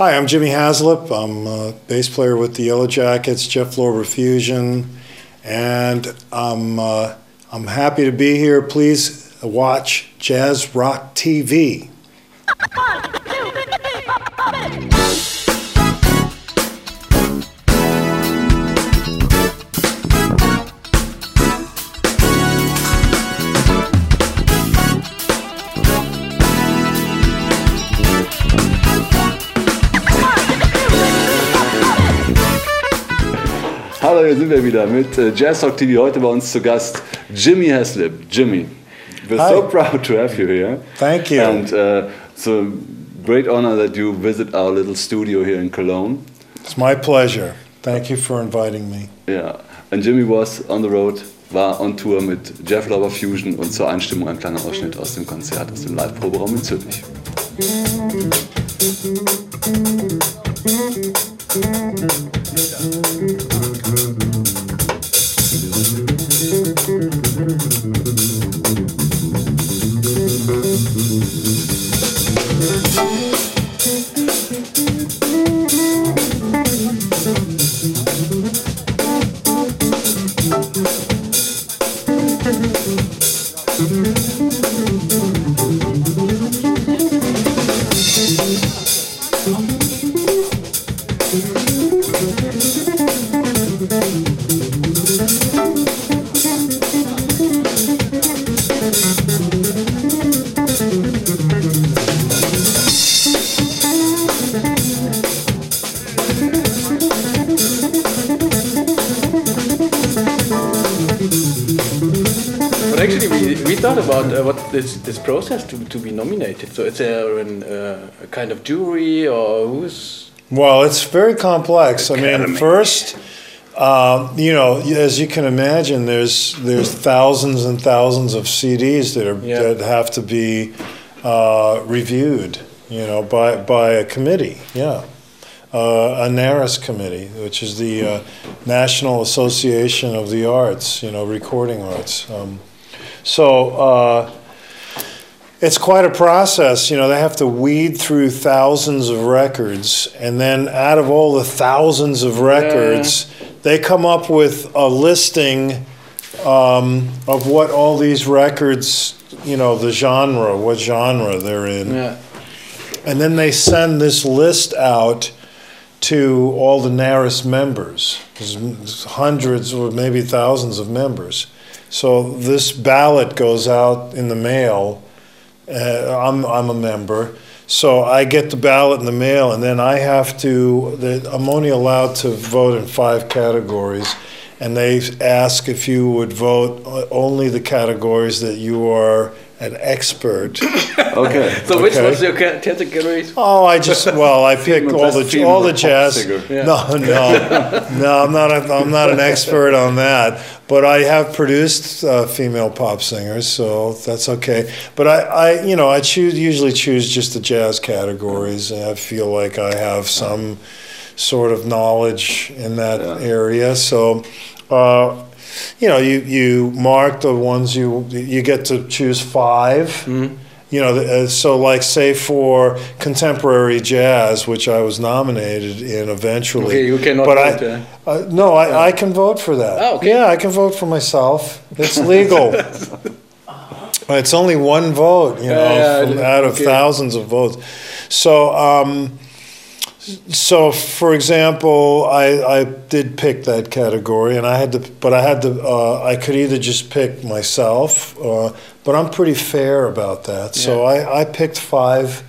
Hi, I'm Jimmy Haslip. I'm a bass player with the Yellow Jackets, Jeff Lorber Fusion, and I'm uh, I'm happy to be here. Please watch Jazz Rock TV. Hallo, hier sind wir wieder mit äh, Jazz Talk TV. Heute bei uns zu Gast Jimmy Haslip. Jimmy, we're Hi. so proud to have you here. Thank you. And uh, it's a great honor that you visit our little studio here in Cologne. It's my pleasure. Thank you for inviting me. Yeah. And Jimmy was on the road, war on Tour mit Jeff Lorber Fusion und zur Einstimmung ein kleiner Ausschnitt aus dem Konzert, aus dem Live-Proberaum in Zürich. But this this process to, to be nominated. So is there an, uh, a kind of jury or who's? Well, it's very complex. I mean, first, uh, you know, as you can imagine, there's there's thousands and thousands of CDs that are Yeah. that have to be uh, reviewed, you know, by by a committee. Yeah, uh, a NARAS committee, which is the uh, National Association of the Arts, you know, recording arts. Um, so. Uh, it's quite a process. You know, they have to weed through thousands of records, and then out of all the thousands of records, they come up with a listing um, of what all these records, you know, the genre, what genre they're in. Yeah. And then they send this list out to all the NARAS members. There's hundreds or maybe thousands of members. So this ballot goes out in the mail. Uh, I'm, I'm a member. So I get the ballot in the mail, and then I have to, the, I'm only allowed to vote in five categories. And they ask if you would vote uh, only the categories that you are an expert Okay. So which Okay. was your ca- categories? Oh, I just well, I pick Female- all the all the jazz. singer. Yeah. No, no, no. I'm not. A, I'm not an expert on that. But I have produced uh, female pop singers, so that's okay. But I, I, you know, I choose usually choose just the jazz categories, and I feel like I have some sort of knowledge in that Yeah. area. So. Uh, you know, you, you mark the ones you you get to choose 5 Mm-hmm. You know, uh, so like say for contemporary jazz, which I was nominated in eventually. Okay, you cannot but vote, I, uh, no, I, I can vote for that. Oh, okay. Yeah, I can vote for myself. It's legal. it's only one vote, you know, Yeah, yeah, from, out of okay. thousands of votes. So, um, so for example, I, I did pick that category, and I had to, but I had to, uh, I could either just pick myself, uh, but I'm pretty fair about that. So I, I picked five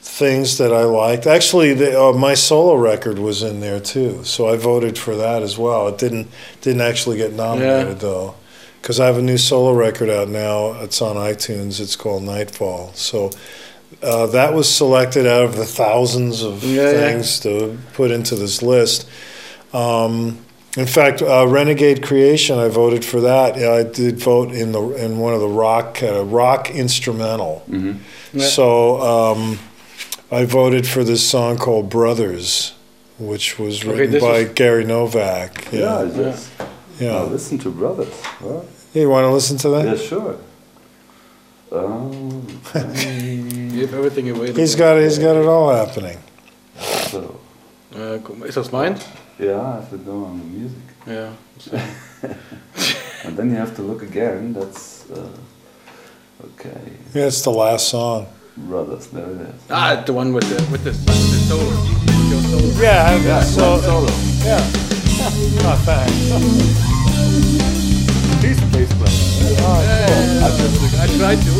things that I liked. Actually, the, uh, my solo record was in there too, so I voted for that as well. It didn't didn't actually get nominated though, because I have a new solo record out now. It's on iTunes. It's called Nightfall. So. Uh, that was selected out of the thousands of Yeah, yeah. things to put into this list. Um, in fact, uh, Renegade Creation, I voted for that. Yeah, I did vote in the in one of the rock uh, rock instrumental. Yeah. So um, I voted for this song called Brothers, which was written this by is- Gary Novak. Yeah, Yeah, yes. yeah. Listen to brothers. Huh? Hey, you want to listen to that? Yeah, sure. Oh. You have everything available. He's got he's got it all happening. So, Uh, is dat mine? yeah, I have to go on the music. Yeah. And then you have to look again. That's uh, okay. Yeah, it's the last song. Brothers, there it is. Ah, the one with the with the, with the solo. Your solo. Yeah, Yeah, so solo. yeah. Oh, thanks. He's a bass player. I just I tried to.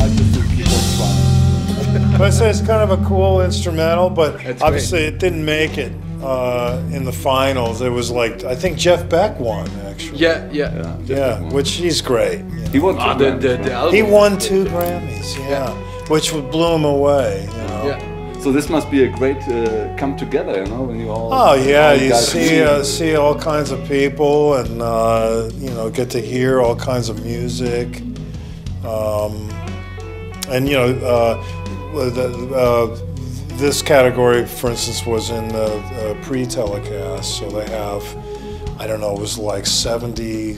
I just keep on trying. But it's, it's kind of a cool instrumental, but That's obviously it didn't make it uh, in the finals. It was like I think Jeff Beck won actually. Yeah, yeah. Yeah, Yeah, which he's great. he won. Ah, two the, Grammys, the, the album. He won two Grammys, yeah, which would blew him away. You know. Yeah. So this must be a great uh, come together, you know, when you all. Oh yeah, all you see uh, see all kinds of people, and uh, you know get to hear all kinds of music, um, and you know uh, the, uh, this category, for instance, was in the uh, pre-telecast, so they have I don't know, it was like seventy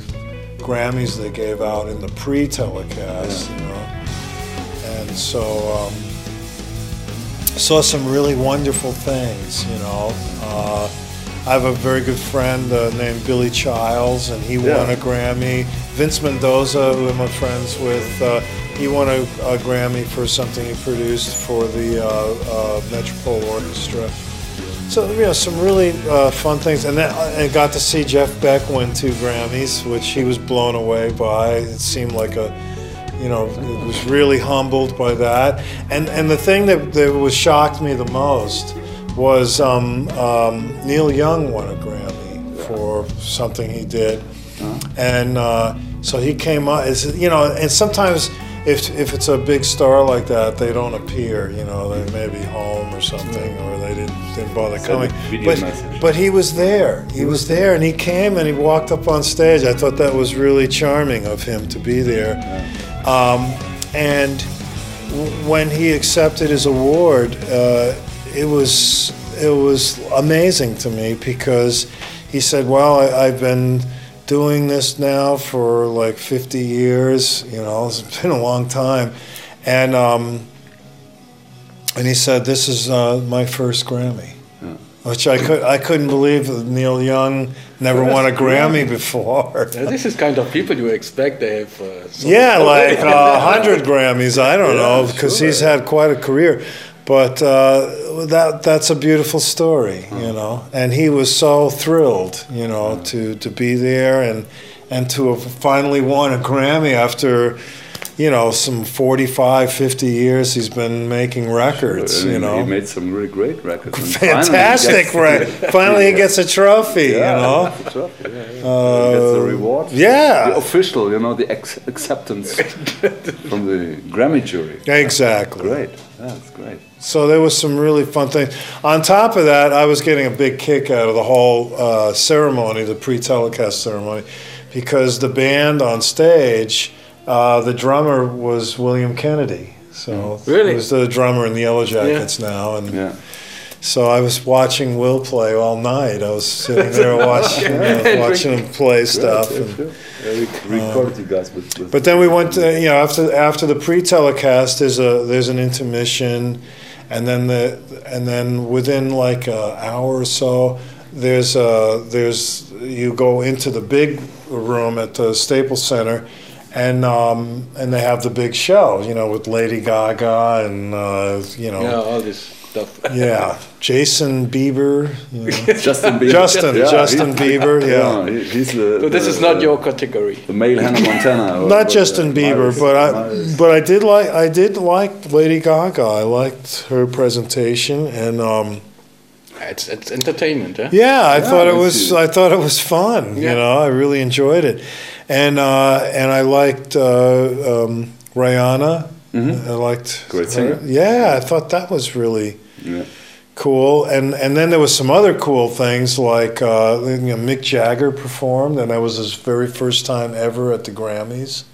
Grammys they gave out in the pre-telecast, you know, and so. Um, saw some really wonderful things, you know. Uh, I have a very good friend uh, named Billy Childs, and he Yeah. won a Grammy. Vince Mendoza, who I'm friends with, uh, he won a, a Grammy for something he produced for the uh, uh, Metropole Orchestra. So you know, some really uh, fun things, and then I got to see Jeff Beck win two Grammys, which he was blown away by. It seemed like a you know, it was really humbled by that. And and the thing that, that was shocked me the most was um, um, Neil Young won a Grammy for something he did, and uh, so he came up. You know, and sometimes. If, if it's a big star like that, they don't appear. You know, they may be home or something, or they didn't, didn't bother coming. But, message. but he was there. He was there, and he came and he walked up on stage. I thought that was really charming of him to be there. Um, and w- when he accepted his award, uh, it was it was amazing to me because he said, "Well, I, I've been doing this now for like 50 years. You know, it's been a long time," and um, and he said, "This is uh, my first Grammy." Which I could I couldn't believe Neil Young never won a Grammy before. Yeah, this is kind of people you expect they have. Uh, Yeah, like a hundred Grammys. I don't know because sure. he's had quite a career, but uh, that that's a beautiful story, you mm. know. And he was so thrilled, you know, mm. to to be there and and to have finally won a Grammy after, you know, some 45, 50 years he's been making records, And you know. he made some really great records. Fantastic, right? Finally, he gets a trophy, Yeah, you know. that's right, yeah, yeah. He gets the reward. yeah. The official, you know, the ex- acceptance from the Grammy jury. Exactly. Great. That's great. So there was some really fun things. On top of that, I was getting a big kick out of the whole uh, ceremony, the pre-telecast ceremony, because the band on stage, uh, the drummer was William Kennedy. So Really? he was the drummer in the Yellow Jackets now, and Yeah. so I was watching Will play all night. I was sitting there watching, you know, watching him play stuff. Yeah, and- sure. Yeah, we you guys with, with but then we went to you know after after the pre-telecast there's a there's an intermission, and then the and then within like an hour or so there's a there's you go into the big room at the Staples Center, and um, and they have the big show you know with Lady Gaga and uh, you know yeah, all this stuff. yeah, Jason Bieber you know. Justin Bieber. Justin Yeah, Justin he- Bieber yeah. he- he's the. So this the- is not the- your category. The male Hannah Montana. or- Not but, Justin uh, Bieber, Miley- but I Miley- but I did like I did like Lady Gaga. I liked her presentation, and um, It's it's entertainment, eh? yeah, I Yeah, thought it was too. I thought it was fun. Yeah. You know, I really enjoyed it, and uh, and I liked uh, um, Rihanna. I liked. Great her. singer. Yeah, I thought that was really Yeah. cool. And and then there was some other cool things like uh, you know, Mick Jagger performed, and that was his very first time ever at the Grammys.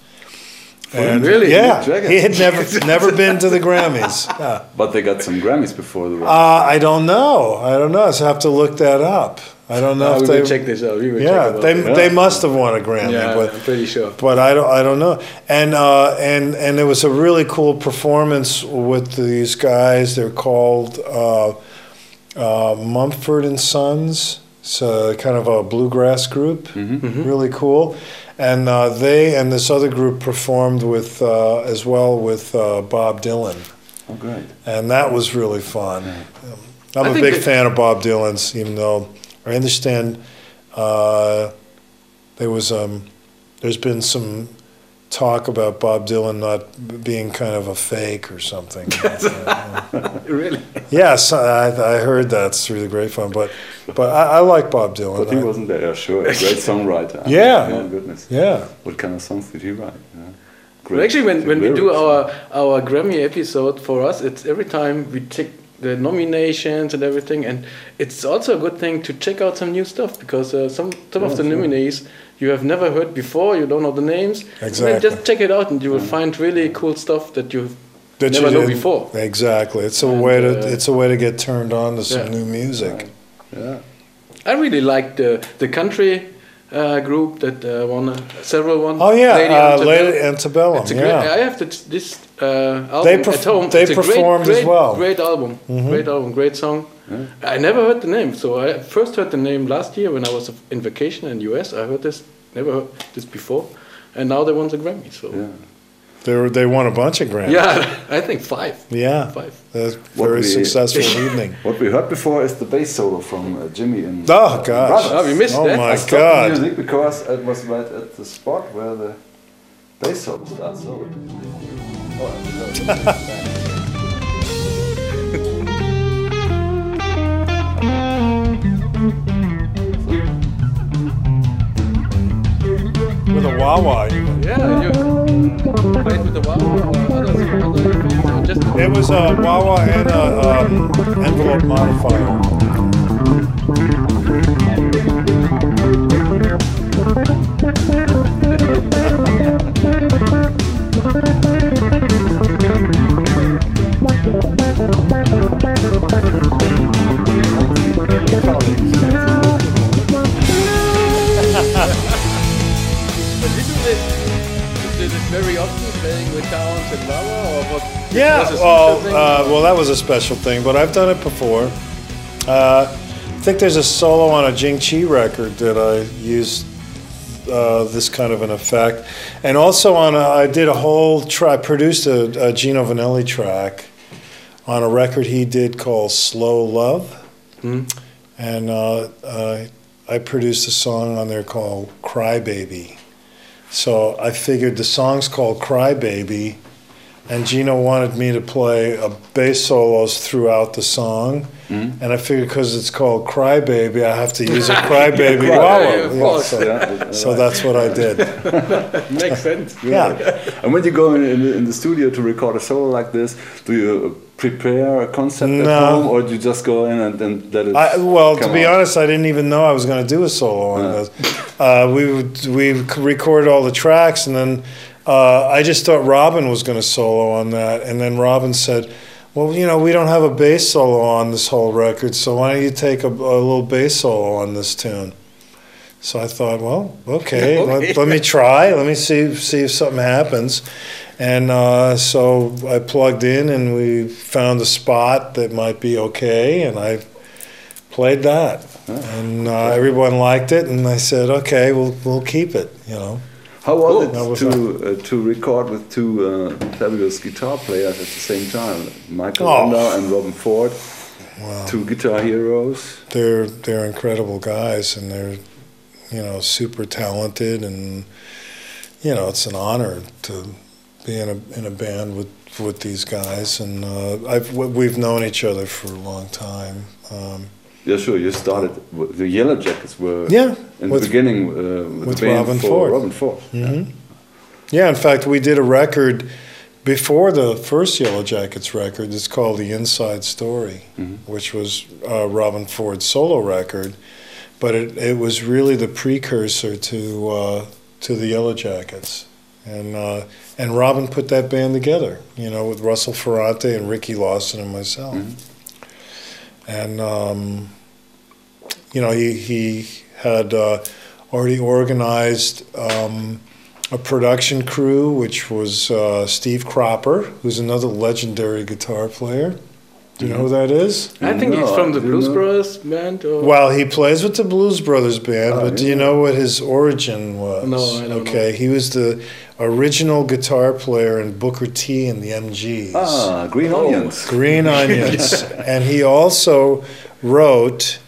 And Really? Yeah, he had never never been to the Grammys. Yeah. But they got some Grammys before the. Uh, I don't know. I don't know. So I have to look that up. I don't know Uh, if we they. check this out. We yeah, check they it. they must have won a Grammy, Yeah, but I'm pretty sure. but I don't I don't know. And uh, and and there was a really cool performance with these guys. They're called uh, uh, Mumford and Sons. It's a, kind of a bluegrass group, really cool. And uh, they and this other group performed with uh, as well with uh, Bob Dylan, Oh, great. and that was really fun. I'm I a think big that- fan of Bob Dylan's, even though I understand uh, there was um, there's been some talk about Bob Dylan not being kind of a fake or something. really? yes, I, I heard that through the grapevine, but but I, I like Bob Dylan. But he I- wasn't there, sure. A great songwriter. Yeah. Oh, goodness. yeah. What kind of songs did he write? Yeah. Well, actually, when, when we do our our Grammy episode for us, it's every time we check the nominations and everything, and it's also a good thing to check out some new stuff because uh, some some of the nominees you have never heard before, you don't know the names. Exactly. just check it out, and you will find really cool stuff that you That never you know before. Exactly. It's a And, way to uh, it's a way to get turned on to some Yeah. new music. Yeah. I really like the the country uh, group that uh, won uh, several ones. Oh yeah, Lady uh, Antebellum. Lady Antebellum. It's a yeah. great. I have the, this uh, album They perf- at home. they it's a great, performed as great, well. Mm-hmm. Great album. Great album. Great song. I never heard the name, so I first heard the name last year when I was in vacation in the US. I heard this. Never heard this before, and now they won the Grammy. So Yeah. They were, they won a bunch of Grammys. yeah, I think five. Yeah. Five. A very we- successful evening. What we heard before is the bass solo from uh, Jimmy and Oh gosh. Brothers. Oh, we missed Oh that. my I stopped the god. music because it was right at the spot where the bass solo starts. So. Oh, With a wah wah. Yeah, you played with the wow or other, or just It was a wah wah and a um, envelope modifier. Was a special thing, but I've done it before. Uh, I think there's a solo on a Jing Chi record that I used uh, this kind of an effect, and also on a, I did a whole track, produced a, a Gino Vannelli track on a record he did called Slow Love, and uh, uh, I produced a song on there called Cry Baby. So I figured the song's called Cry Baby, and Gino wanted me to play a bass solos throughout the song. And I figured because it's called Cry Baby, I have to use a Cry Baby Cry wah Baby, so, Yeah, so that's what I did. Makes sense. Yeah. And when you go in, in, the, in the studio to record a solo like this, do you prepare a concept at home, or do you just go in and, and let it? I, well, to be out? honest, I didn't even know I was going to do a solo on this. Uh, we would- we recorded all the tracks, and then uh, I just thought Robben was going to solo on that, and then Robben said, "Well, you know, we don't have a bass solo on this whole record, so why don't you take a, a little bass solo on this tune?" So I thought, well, okay, Okay. Let, let me try. Let me see see if something happens. And uh, so I plugged in, and we found a spot that might be okay, and I played that, and uh, everyone liked it, and I said, okay, we'll we'll keep it. You know, How was was it to uh, to record with two uh, fabulous guitar players at the same time, Michael Oh. Landau and Robben Ford, two guitar heroes? they're they're incredible guys, and they're you know super talented, and you know it's an honor to be in a in a band with with these guys, and uh, I've we've known each other for a long time. Um, Yeah, sure. You started. The Yellow Jackets were Yeah, in with- the beginning uh, with, with Robben Ford. Robben Ford. Yeah, in fact, we did a record before the first Yellow Jackets record. It's called The Inside Story, which was uh, Robben Ford's solo record, but it, it was really the precursor to uh, to the Yellow Jackets. And uh, and Robben put that band together, you know, with Russell Ferrante and Ricky Lawson and myself. And um, you know, he he had uh, already organized. Um, a production crew, which was uh, Steve Cropper, who's another legendary guitar player, Do you know who that is? I think he's from the Blues know? Brothers band. Or Well, he plays with the Blues Brothers band, Oh, but do you know what his origin was? No, I don't Okay, he was the original guitar player in Booker T and the MGs. Ah, Green Oh. Onions. Green Onions. and he also wrote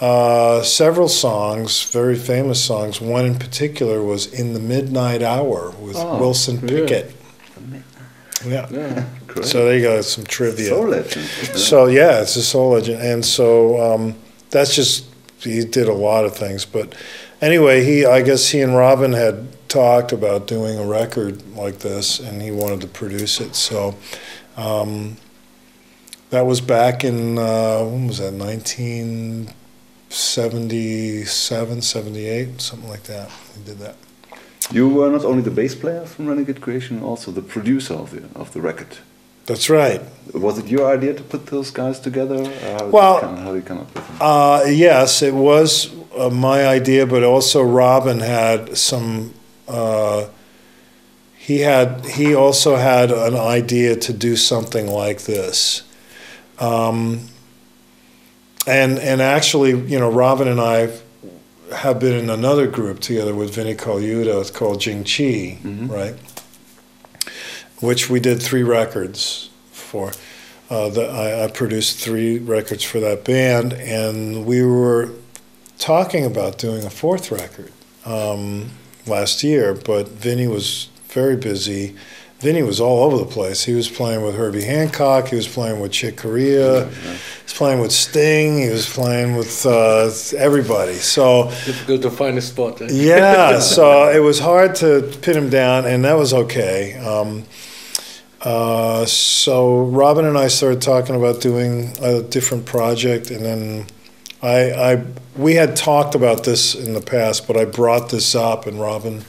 uh, several songs, very famous songs. One in particular was In the Midnight Hour with Oh, Wilson. Pickett. Yeah. yeah. Great. So there you go, some trivia. Soul legend. So yeah, it's a soul legend, and so um, that's just he did a lot of things. But anyway, he I guess he and Robben had talked about doing a record like this, and he wanted to produce it. So um, that was back in uh, when was that? Nineteen seventy-seven, seventy-eight, something like that. He did that. You were not only the bass player from Renegade Creation, also the producer of the of the record. That's right. Was it your idea to put those guys together? How Well- come, how did you come up with them? Uh, yes, it was uh, my idea, but also Robben had some. Uh, he had. He also had an idea to do something like this, um, and and actually, you know, Robben and I have been in another group together with Vinny Colaiuta. It's called Jing Chi, Mhm. right? Which we did three records for. Uh, the, I, I produced three records for that band, and we were talking about doing a fourth record um, last year, but Vinny was very busy. Vinny was all over the place. He was playing with Herbie Hancock. He was playing with Chick Corea. He was playing with Sting. He was playing with uh, everybody. So Difficult to find a spot. eh? yeah, so it was hard to pin him down, and that was okay. Um, uh, so Robben and I started talking about doing a different project, and then I, I we had talked about this in the past, but I brought this up, and Robben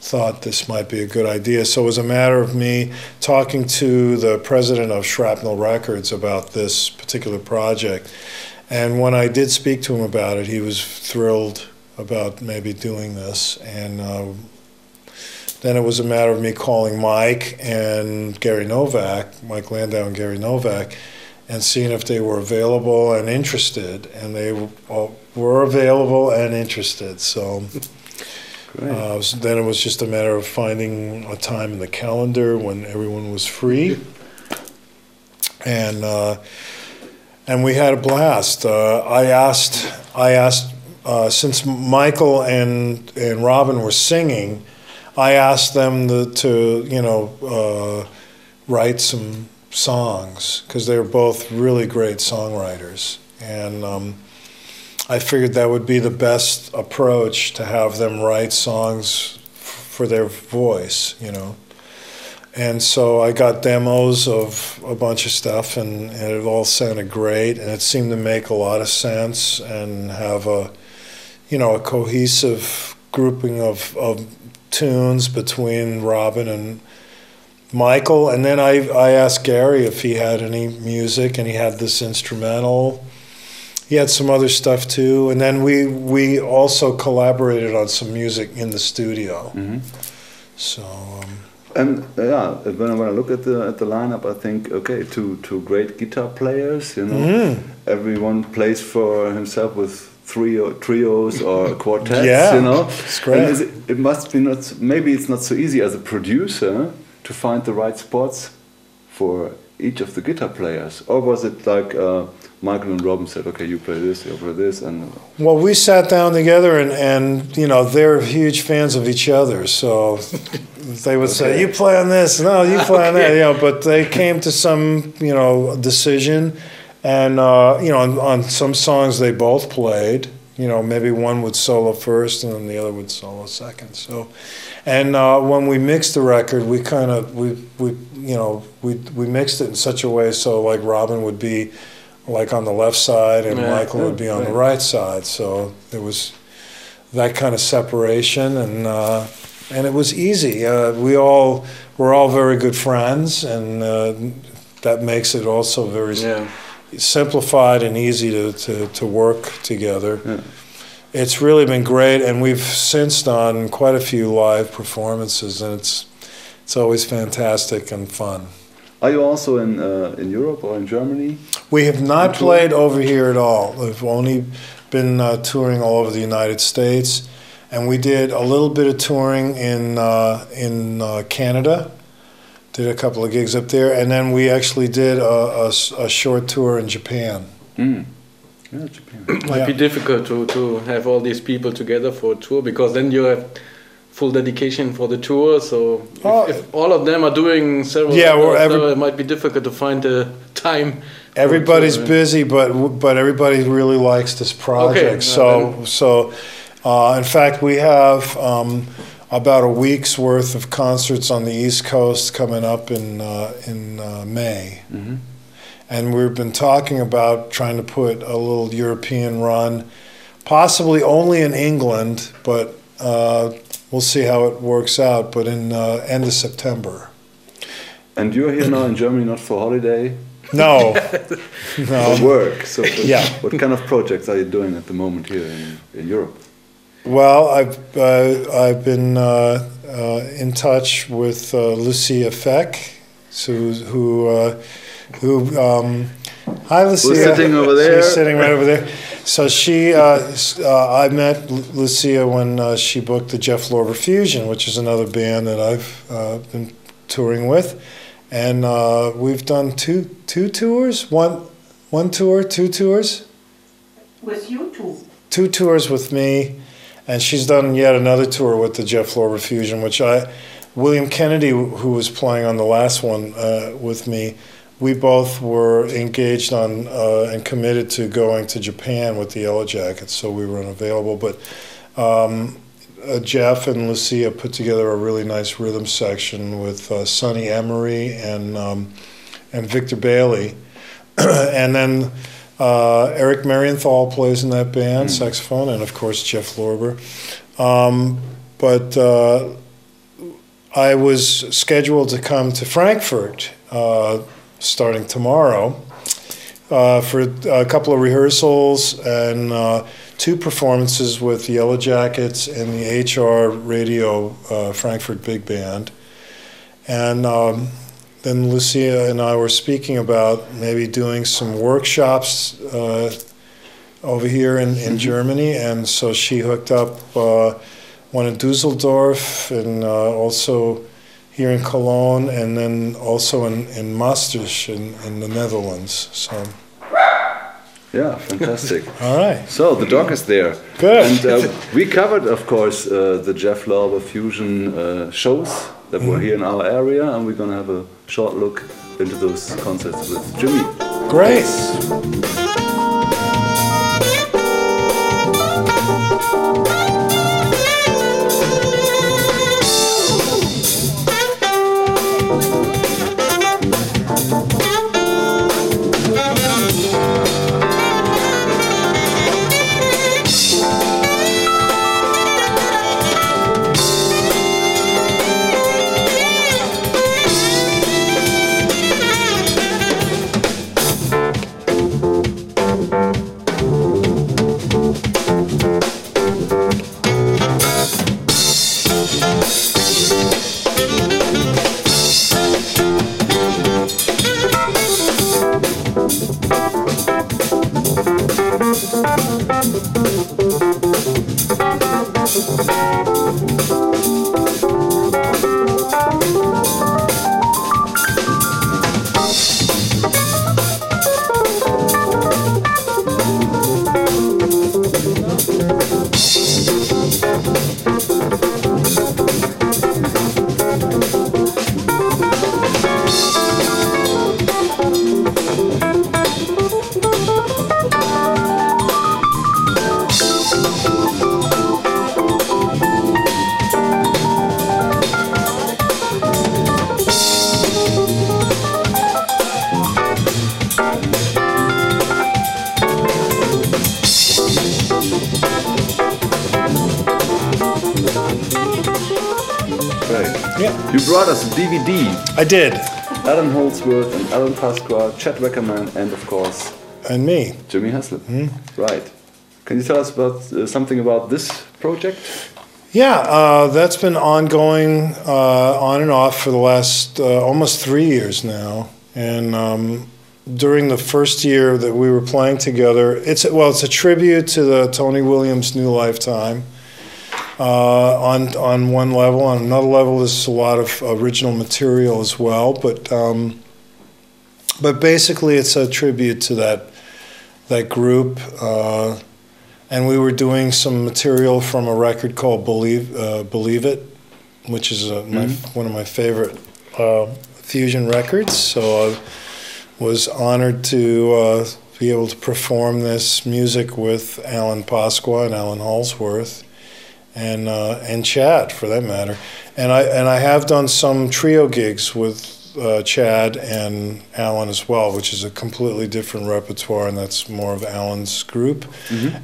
thought this might be a good idea. So it was a matter of me talking to the president of Shrapnel Records about this particular project. And when I did speak to him about it, he was thrilled about maybe doing this. And uh, then it was a matter of me calling Mike and Gary Novak, Mike Landau and Gary Novak, and seeing if they were available and interested. And they w- were available and interested. So. Uh, so then it was just a matter of finding a time in the calendar when everyone was free, and uh, and we had a blast. Uh, I asked, I asked, uh, since Michael and and Robben were singing, I asked them to, to you know uh, write some songs because they were both really great songwriters, and. Um, I figured that would be the best approach to have them write songs for their voice, you know. And so I got demos of a bunch of stuff, and, and it all sounded great, and it seemed to make a lot of sense and have a, you know, a cohesive grouping of, of tunes between Robben and Michael. And then I, I asked Gary if he had any music, and he had this instrumental he had some other stuff too, and then we we also collaborated on some music in the studio. Mhm. So um, And uh, yeah, when I, when I look at the at the lineup, I think okay, two two great guitar players. You know, Mhm. everyone plays for himself with trio trios or quartets. Yeah, you know, it's great. It, it must be not. Maybe it's not so easy as a producer to find the right spots for each of the guitar players, or was it like uh, Michael and Robben said, okay, you play this, you play this, and well, we sat down together, and and you know they're huge fans of each other, so they would say, "You play on this, no, you play on that," you know. But they came to some you know decision, and uh, you know on, on some songs they both played. You know, maybe one would solo first, and then the other would solo second. So. And uh, when we mixed the record, we kind of we we you know we we mixed it in such a way so like Robben would be like on the left side and Yeah. Michael would be on the Right. right side. So there was that kind of separation, and uh, and it was easy. Uh, we all were all very good friends, and uh, that makes it also very Yeah. Simplified and easy to, to, to work together. Yeah. It's really been great, and we've since done quite a few live performances, and it's it's always fantastic and fun. Are you also in uh, in Europe or in Germany? We have not played over here at all. We've only been uh, touring all over the United States, and we did a little bit of touring in uh, in uh, Canada. Did a couple of gigs up there, and then we actually did a a short tour in Japan. Mm. Yeah, Japan. Might be difficult to, to have all these people together for a tour because then you have full dedication for the tour. So if, Oh. if all of them are doing several, Yeah, well, every- it might be difficult to find the time. Everybody's tour. busy, but but everybody really likes this project. Okay, so uh, so, uh, in fact, we have um, about a week's worth of concerts on the East Coast coming up in uh, in uh, May, Mhm. and we've been talking about trying to put a little European run, possibly only in England, but uh, we'll see how it works out. But in uh, end of September. And you're here now in Germany not for holiday, No, for no. work. So what, Yeah. what kind of projects are you doing at the moment here in, in Europe? Well, I've uh, I've been uh, uh, in touch with uh, Lucia Feck, who who uh, who. Um, hi, Lucia. sitting over there. She's sitting right over there. So she, uh, uh, I met Lu- Lucia when uh, she booked the Jeff Lorber Fusion, which is another band that I've uh, been touring with, and uh, we've done two two tours, one one tour, two tours With you too. two tours with me, and she's done yet another tour with the Jeff Lorber Fusion, which I, William Kennedy, who was playing on the last one uh, with me, we both were engaged on uh, and committed to going to Japan with the Yellow Jackets, so we were unavailable. But um, uh, Jeff and Lucia put together a really nice rhythm section with uh, Sonny Emory and um, and Victor Bailey, and then uh, Eric Marienthal plays in that band, saxophone, and of course Jeff Lorber. Um, but uh, I was scheduled to come to Frankfurt uh, starting tomorrow uh, for a couple of rehearsals and uh, two performances with the Yellow Jackets and the HR Radio uh, Frankfurt Big Band. And um, then Lucia and I were speaking about maybe doing some workshops uh, over here in, in Germany. And so she hooked up uh, one in Dusseldorf and uh, also here in Cologne and then also in, in Maastricht in, in the Netherlands. So, Yeah, fantastic. all right. So the dog is there. Good. And uh, we covered, of course, uh, the Jeff Lorber Fusion uh, shows that Mm-hmm. were here in our area, and we're gonna have a short look into those concerts with Jimmy. Great. Us a DVD. I did. Allan Holdsworth and Alan Pasqua, Chad Wackerman, and of course And me. Jimmy Haslip. Right. Can you tell us about uh, something about this project? Yeah, uh, that's been ongoing uh, on and off for the last uh, almost three years now. And um, during the first year that we were playing together, it's well, it's a tribute to the Tony Williams New Lifetime. Uh, on on one level, on another level, there's a lot of original material as well. But um, but basically, it's a tribute to that that group. Uh, and we were doing some material from a record called Believe uh, Believe It, which is uh my, one of my favorite uh, fusion records. So I was honored to uh, be able to perform this music with Alan Pasqua and Allan Holdsworth, and uh, and Chad for that matter. And I and I have done some trio gigs with uh, Chad and Alan as well, which is a completely different repertoire, and that's more of Alan's group.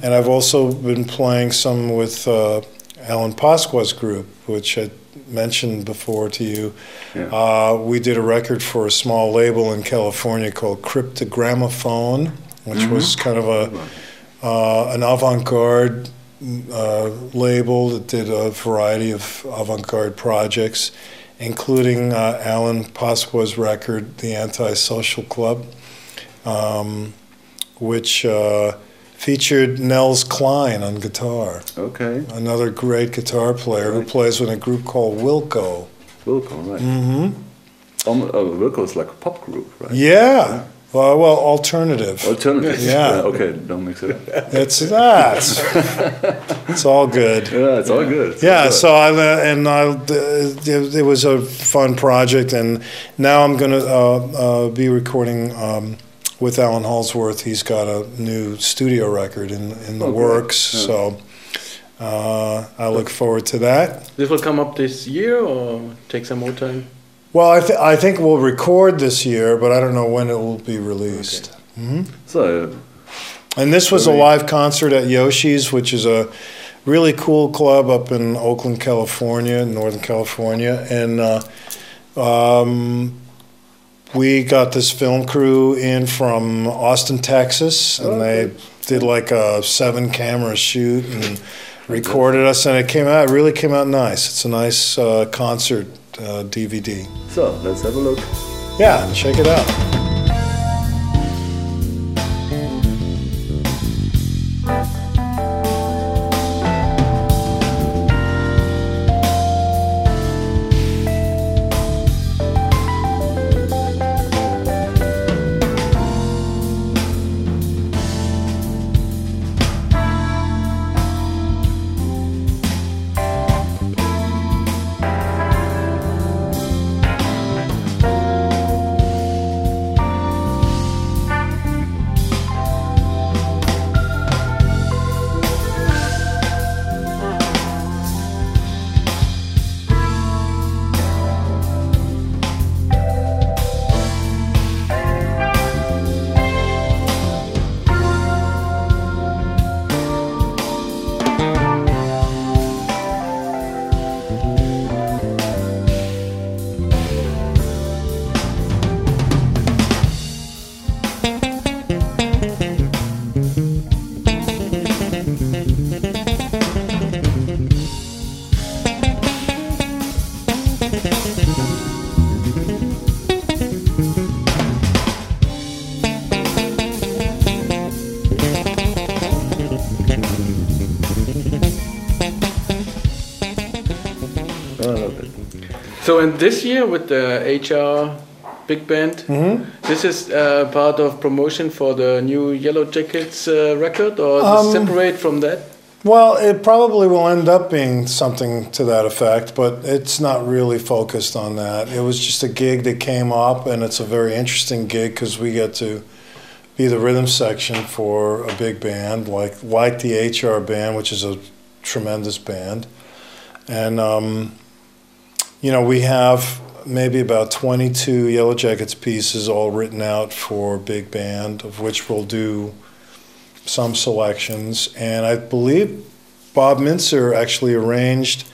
And I've also been playing some with uh, Alan Pasqua's group, which I mentioned before to you. Yeah. Uh, we did a record for a small label in California called Cryptogramophone, which was kind of a uh, an avant-garde uh, label that did a variety of avant-garde projects, including uh, Alan Pasqua's record, The Antisocial Club, um, which uh, featured Nels Cline on guitar, Okay. another great guitar player who plays with a group called Wilco. Wilco, right. Mm-hmm. Um, Wilco is like a pop group, right? Yeah. Well, well, alternative. Alternative. Yeah. okay, don't mix it up. It's that. it's all good. Yeah, it's all good. It's all Yeah, good. so I uh, and I, uh, it was a fun project, and now I'm going to uh, uh, be recording um, with Allan Holdsworth. He's got a new studio record in in the Oh, great. works, Yeah. so uh, I look forward to that. This will come up this year or take some more time? Well, I, th- I think we'll record this year, but I don't know when it will be released. hmm So, And this was a Really? live concert at Yoshi's, which is a really cool club up in Oakland, California, Northern California. And uh, um, we got this film crew in from Austin, Texas, and Oh, they good. did like a seven camera shoot and recorded us, and it came out, it really came out nice. It's a nice uh, concert Uh, DVD. so let's have a look. Yeah, check it out. So, in this year with the HR big band, this is uh, part of promotion for the new Yellow Jackets uh, record, or Um, separate from that? Well, it probably will end up being something to that effect, but it's not really focused on that. It was just a gig that came up, and it's a very interesting gig because we get to be the rhythm section for a big band like like the HR band, which is a tremendous band, and um, you know we have maybe about 22 Yellow Jackets pieces all written out for big band, of which we'll do some selections, and I believe Bob Mintzer actually arranged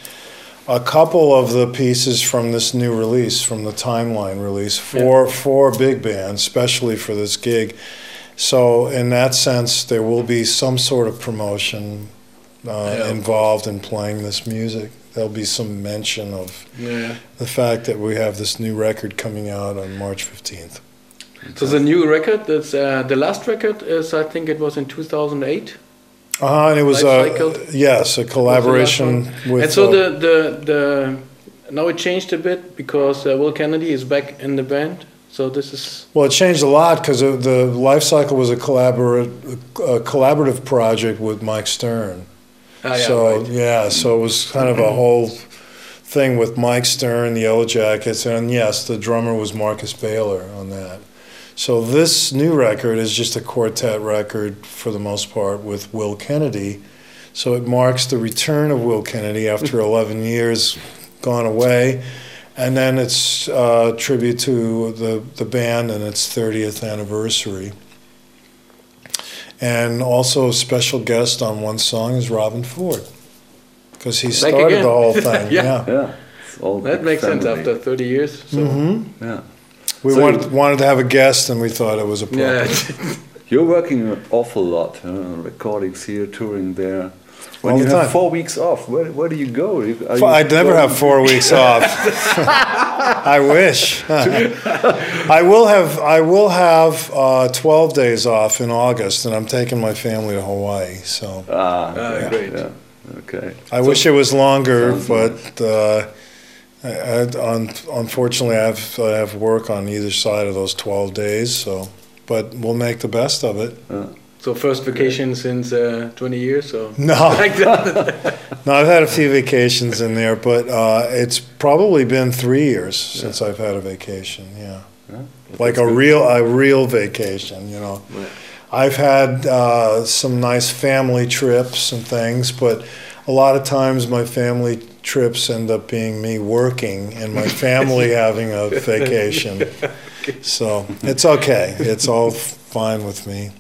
a couple of the pieces from this new release, from the Timeline release, for for big band, especially for this gig. So in that sense, there will be some sort of promotion uh, Yeah, involved in playing this music. There'll be some mention of Yeah. the fact that we have this new record coming out on March 15th. So the new record, that's uh, the last record is I think it was in 2008. Uh, and it was a yes, a collaboration with. and so uh, the, the the now it changed a bit because uh, Will Kennedy is back in the band. So this is Well, it changed a lot because the Life Cycle was a collaborative, a collaborative project with Mike Stern. Yeah, so right. yeah, so it was kind of a whole thing with Mike Stern, the Yellow Jackets, and yes, the drummer was Marcus Baylor on that. So this new record is just a quartet record for the most part with Will Kennedy. So it marks the return of Will Kennedy after 11 years gone away. And then it's uh, tribute to the, the band and its 30th anniversary. And also a special guest on one song is Robben Ford. Because he Back started again. the whole thing. Yeah. yeah. Yeah, that big makes sense after 30 years. So hmm Yeah. We So- wanted, wanted to have a guest and we thought it was appropriate. yeah, You're working an awful lot, huh? recordings here, touring there. When All you the have time. four weeks off, where, where do you go? You- are you I'd never have four weeks off. I wish. I will have. I will have uh, twelve days off in August, and I'm taking my family to Hawaii. So Ah, Ah, okay, great. Yeah. Okay. I wish it was longer, but uh, I, I, un, unfortunately, I have I have work on either side of those twelve days. So, but we'll make the best of it. So first vacation since uh, 20 years. So No. No, I've had a few vacations in there, but uh, it's probably been three years since I've had a vacation. Yeah, Yeah. like a real a real vacation. You know, Yeah. I've had uh, some nice family trips and things, but a lot of times my family trips end up being me working and my family having a vacation. So it's okay. It's all fine with me,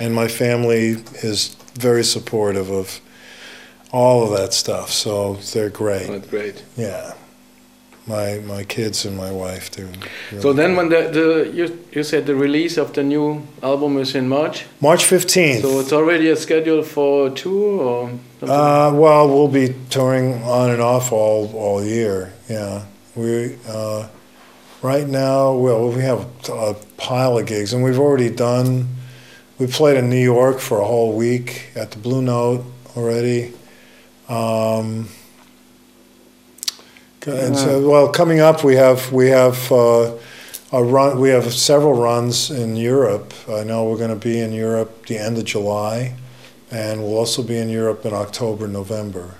and my family is very supportive of all of that stuff. So they're great. That's great. Yeah, my my kids and my wife do. So then, when the, the you, you said the release of the new album is in March, March fifteenth. so it's already a schedule for tour or something? Uh, well, we'll be touring on and off all all year. Yeah, we uh, right now. Well, we have a pile of gigs, and we've already done. We played in New York for a whole week at the Blue Note already. Um, and so, well, coming up, we have we have uh, a run. We have several runs in Europe. I know we're going to be in Europe the end of July, and we'll also be in Europe in October, November.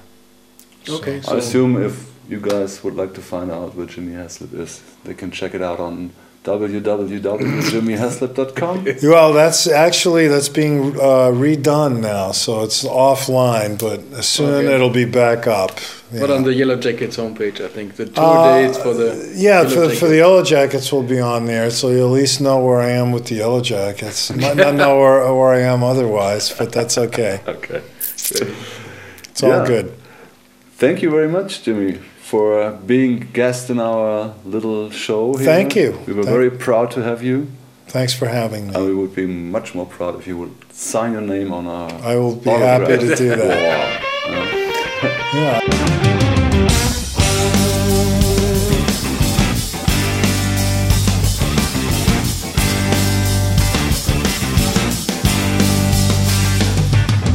okay, I assume if you guys would like to find out where Jimmy Haslip is, they can check it out on www.jimmyhaslip.com. Well, that's actually that's being uh, redone now, so it's offline. But soon Okay. it'll be back up. but yeah. on the Yellow Jackets homepage, I think the tour Uh, dates for the yeah, for, for the Yellow Jackets will be on there, so you'll at least know where I am with the Yellow Jackets. Might not know where, where I am otherwise, but that's okay. Okay. It's all good. Thank you very much, Jimmy, for uh, being guest in our little show here. Thank you. We were Thank- very proud to have you, Thanks for having me. and we would be much more proud if you would sign your name on our. I will be autograph happy to do that. wall. Yeah.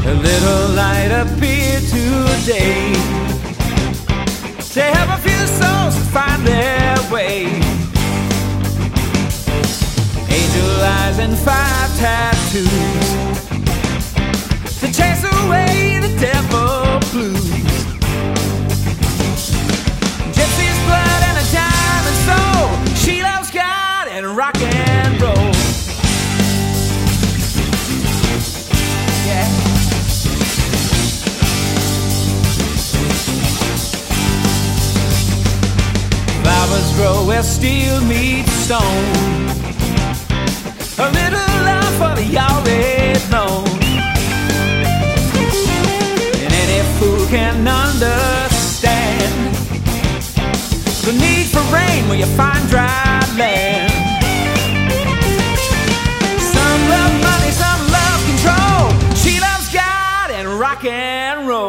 A little light appeared today to help a few souls to find their way. Angel eyes and fire tattoos to chase away the devil steel meets stone. A little love for the already known. And any fool can understand the need for rain where you find dry land. Some love money, some love control. She loves God and rock and roll.